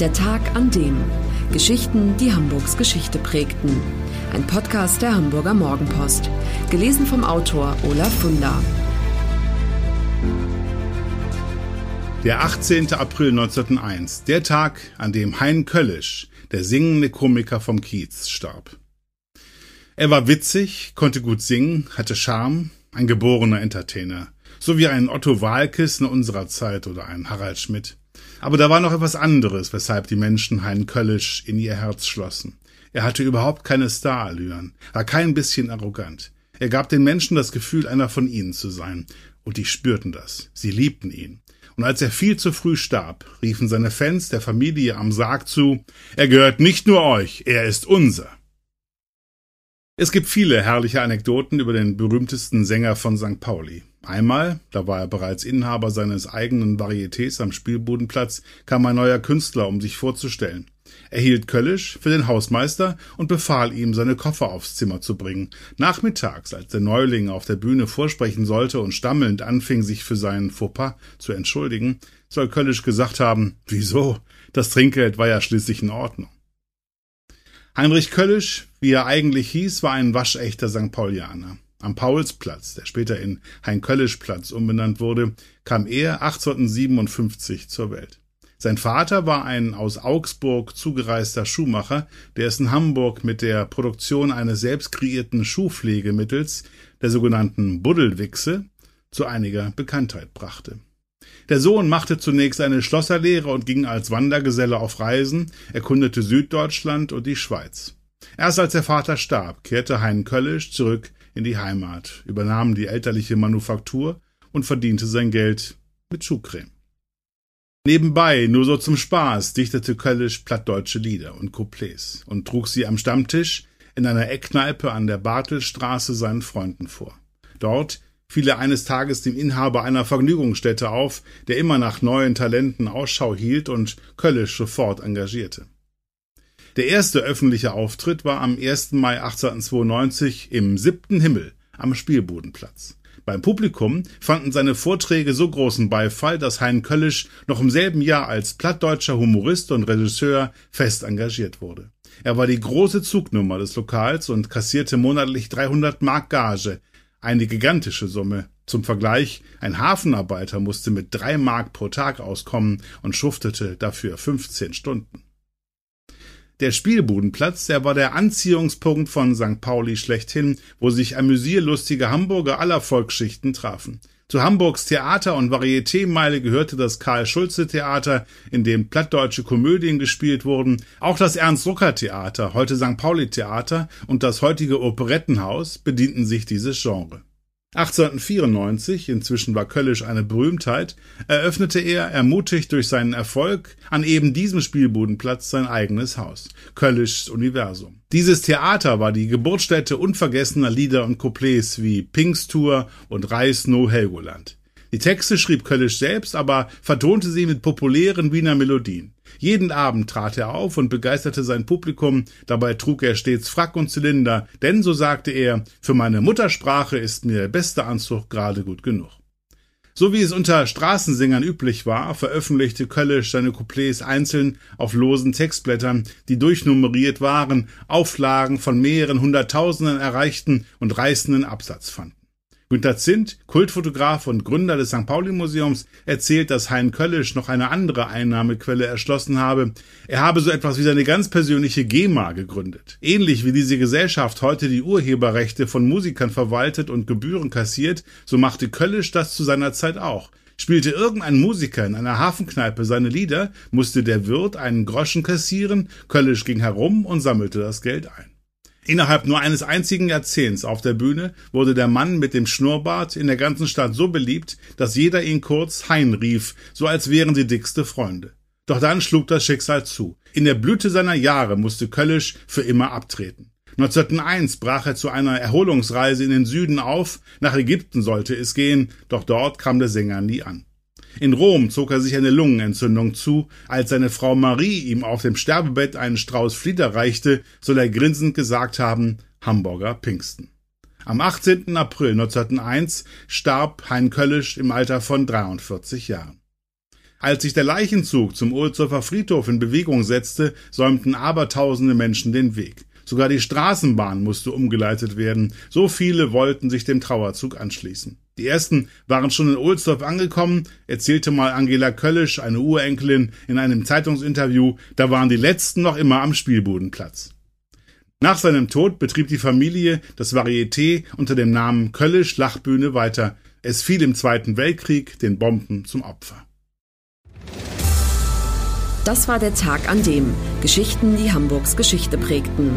Der Tag an dem. Geschichten, die Hamburgs Geschichte prägten. Ein Podcast der Hamburger Morgenpost. Gelesen vom Autor Olaf Funder. Der 18. April 1901, der Tag, an dem Hein Köllisch, der singende Komiker vom Kiez, starb. Er war witzig, konnte gut singen, hatte Charme, ein geborener Entertainer, so wie ein Otto Walkes in unserer Zeit oder ein Harald Schmidt. Aber da war noch etwas anderes, weshalb die Menschen Hein Köllisch in ihr Herz schlossen. Er hatte überhaupt keine Starallüren, war kein bisschen arrogant. Er gab den Menschen das Gefühl, einer von ihnen zu sein. Und die spürten das. Sie liebten ihn. Und als er viel zu früh starb, riefen seine Fans der Familie am Sarg zu, er gehört nicht nur euch, er ist unser. Es gibt viele herrliche Anekdoten über den berühmtesten Sänger von St. Pauli. Einmal, da war er bereits Inhaber seines eigenen Varietés am Spielbudenplatz, kam ein neuer Künstler, um sich vorzustellen. Er hielt Köllisch für den Hausmeister und befahl ihm, seine Koffer aufs Zimmer zu bringen. Nachmittags, als der Neuling auf der Bühne vorsprechen sollte und stammelnd anfing, sich für seinen Fauxpas zu entschuldigen, soll Köllisch gesagt haben, wieso? Das Trinkgeld war ja schließlich in Ordnung. Heinrich Köllisch, wie er eigentlich hieß, war ein waschechter St. Paulianer. Am Paulsplatz, der später in Hein-Köllisch-Platz umbenannt wurde, kam er 1857 zur Welt. Sein Vater war ein aus Augsburg zugereister Schuhmacher, der es in Hamburg mit der Produktion eines selbst kreierten Schuhpflegemittels, der sogenannten Buddelwichse, zu einiger Bekanntheit brachte. Der Sohn machte zunächst eine Schlosserlehre und ging als Wandergeselle auf Reisen, erkundete Süddeutschland und die Schweiz. Erst als der Vater starb, kehrte Hein Köllisch zurück in die Heimat, übernahm die elterliche Manufaktur und verdiente sein Geld mit Schuhcreme. Nebenbei, nur so zum Spaß, dichtete Köllisch plattdeutsche Lieder und Couplets und trug sie am Stammtisch in einer Eckkneipe an der Bartelstraße seinen Freunden vor. Dort fiel er eines Tages dem Inhaber einer Vergnügungsstätte auf, der immer nach neuen Talenten Ausschau hielt und Köllisch sofort engagierte. Der erste öffentliche Auftritt war am 1. Mai 1892 im siebten Himmel am Spielbudenplatz. Beim Publikum fanden seine Vorträge so großen Beifall, dass Hein Köllisch noch im selben Jahr als plattdeutscher Humorist und Regisseur fest engagiert wurde. Er war die große Zugnummer des Lokals und kassierte monatlich 300 Mark Gage, eine gigantische Summe. Zum Vergleich, ein Hafenarbeiter musste mit drei Mark pro Tag auskommen und schuftete dafür 15 Stunden. Der Spielbudenplatz, der war der Anziehungspunkt von St. Pauli schlechthin, wo sich amüsierlustige Hamburger aller Volksschichten trafen. Zu Hamburgs Theater- und Varietémeile gehörte das Karl-Schulze-Theater, in dem plattdeutsche Komödien gespielt wurden, auch das Ernst-Rucker-Theater, heute St. Pauli-Theater und das heutige Operettenhaus bedienten sich dieses Genre. 1894, inzwischen war Köllisch eine Berühmtheit, eröffnete er, ermutigt durch seinen Erfolg, an eben diesem Spielbudenplatz sein eigenes Haus, Köllischs Universum. Dieses Theater war die Geburtsstätte unvergessener Lieder und Couplets wie Pinkstour und Reis no Helgoland. Die Texte schrieb Köllisch selbst, aber vertonte sie mit populären Wiener Melodien. Jeden Abend trat er auf und begeisterte sein Publikum, dabei trug er stets Frack und Zylinder, denn, so sagte er, für meine Muttersprache ist mir der beste Anzug gerade gut genug. So wie es unter Straßensängern üblich war, veröffentlichte Köllisch seine Couplets einzeln auf losen Textblättern, die durchnummeriert waren, Auflagen von mehreren Hunderttausenden erreichten und reißenden Absatz fanden. Günter Zint, Kultfotograf und Gründer des St. Pauli-Museums, erzählt, dass Hein Köllisch noch eine andere Einnahmequelle erschlossen habe. Er habe so etwas wie seine ganz persönliche GEMA gegründet. Ähnlich wie diese Gesellschaft heute die Urheberrechte von Musikern verwaltet und Gebühren kassiert, so machte Köllisch das zu seiner Zeit auch. Spielte irgendein Musiker in einer Hafenkneipe seine Lieder, musste der Wirt einen Groschen kassieren, Köllisch ging herum und sammelte das Geld ein. Innerhalb nur eines einzigen Jahrzehnts auf der Bühne wurde der Mann mit dem Schnurrbart in der ganzen Stadt so beliebt, dass jeder ihn kurz Hein rief, so als wären sie dickste Freunde. Doch dann schlug das Schicksal zu. In der Blüte seiner Jahre musste Köllisch für immer abtreten. 1901 brach er zu einer Erholungsreise in den Süden auf, nach Ägypten sollte es gehen, doch dort kam der Sänger nie an. In Rom zog er sich eine Lungenentzündung zu. Als seine Frau Marie ihm auf dem Sterbebett einen Strauß Flieder reichte, soll er grinsend gesagt haben, Hamburger Pfingsten. Am 18. April 1901 starb Hein Köllisch im Alter von 43 Jahren. Als sich der Leichenzug zum Ohlsdorfer Friedhof in Bewegung setzte, säumten abertausende Menschen den Weg. Sogar die Straßenbahn musste umgeleitet werden. So viele wollten sich dem Trauerzug anschließen. Die ersten waren schon in Ohlsdorf angekommen, erzählte mal Angela Köllisch, eine Urenkelin, in einem Zeitungsinterview, da waren die letzten noch immer am Spielbudenplatz. Nach seinem Tod betrieb die Familie das Varieté unter dem Namen Köllisch Lachbühne weiter. Es fiel im Zweiten Weltkrieg den Bomben zum Opfer. Das war der Tag an dem Geschichten, die Hamburgs Geschichte prägten.